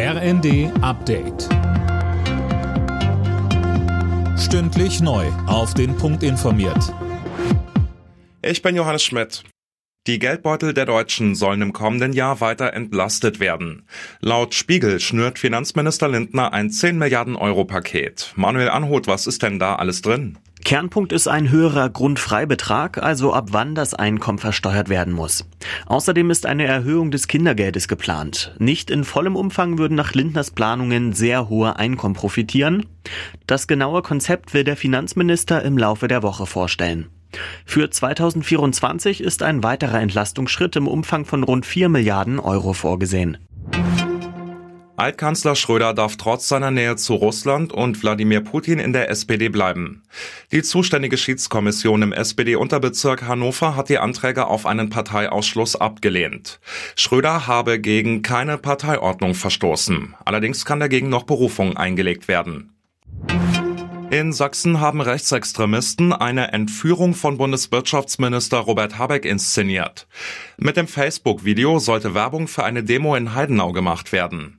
RND Update. Stündlich neu. Auf den Punkt informiert. Ich bin Johannes Schmidt. Die Geldbeutel der Deutschen sollen im kommenden Jahr weiter entlastet werden. Laut Spiegel schnürt Finanzminister Lindner ein 10 Milliarden Euro Paket. Manuel Anhut, was ist denn da alles drin? Kernpunkt ist ein höherer Grundfreibetrag, also ab wann das Einkommen versteuert werden muss. Außerdem ist eine Erhöhung des Kindergeldes geplant. Nicht in vollem Umfang würden nach Lindners Planungen sehr hohe Einkommen profitieren. Das genaue Konzept will der Finanzminister im Laufe der Woche vorstellen. Für 2024 ist ein weiterer Entlastungsschritt im Umfang von rund 4 Milliarden Euro vorgesehen. Altkanzler Schröder darf trotz seiner Nähe zu Russland und Wladimir Putin in der SPD bleiben. Die zuständige Schiedskommission im SPD-Unterbezirk Hannover hat die Anträge auf einen Parteiausschluss abgelehnt. Schröder habe gegen keine Parteiordnung verstoßen. Allerdings kann dagegen noch Berufung eingelegt werden. In Sachsen haben Rechtsextremisten eine Entführung von Bundeswirtschaftsminister Robert Habeck inszeniert. Mit dem Facebook-Video sollte Werbung für eine Demo in Heidenau gemacht werden.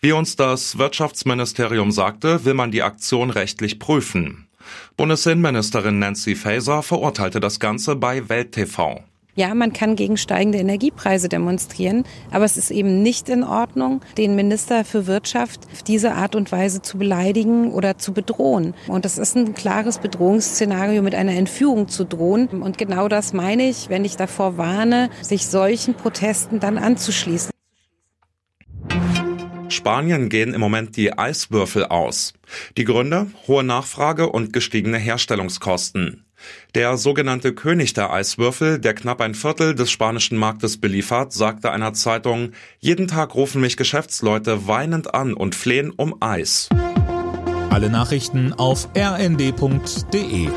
Wie uns das Wirtschaftsministerium sagte, will man die Aktion rechtlich prüfen. Bundesinnenministerin Nancy Faeser verurteilte das Ganze bei Welt TV. Ja, man kann gegen steigende Energiepreise demonstrieren, aber es ist eben nicht in Ordnung, den Minister für Wirtschaft auf diese Art und Weise zu beleidigen oder zu bedrohen. Und das ist ein klares Bedrohungsszenario, mit einer Entführung zu drohen. Und genau das meine ich, wenn ich davor warne, sich solchen Protesten dann anzuschließen. Spanien gehen im Moment die Eiswürfel aus. Die Gründe? Hohe Nachfrage und gestiegene Herstellungskosten. Der sogenannte König der Eiswürfel, der knapp ein Viertel des spanischen Marktes beliefert, sagte einer Zeitung, jeden Tag rufen mich Geschäftsleute weinend an und flehen um Eis. Alle Nachrichten auf rnd.de